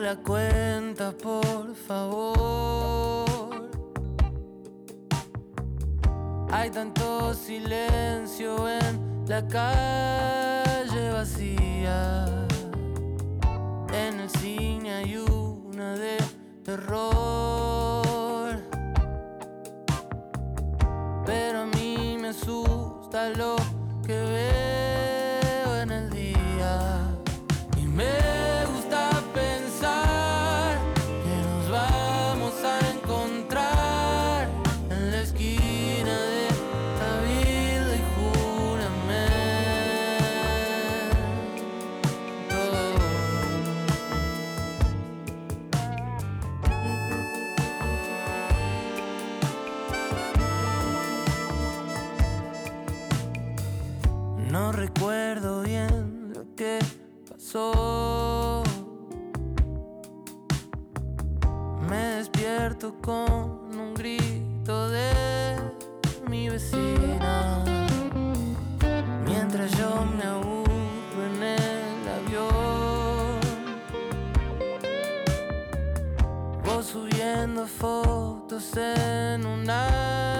la cuenta, por favor. Hay tanto silencio en la calle vacía. En el cine hay una de terror. Pero a mí me asusta lo que veo en el día. No recuerdo bien lo que pasó. Me despierto con un grito de mi vecina. Mientras yo me aburro en el avión. Vos subiendo fotos en una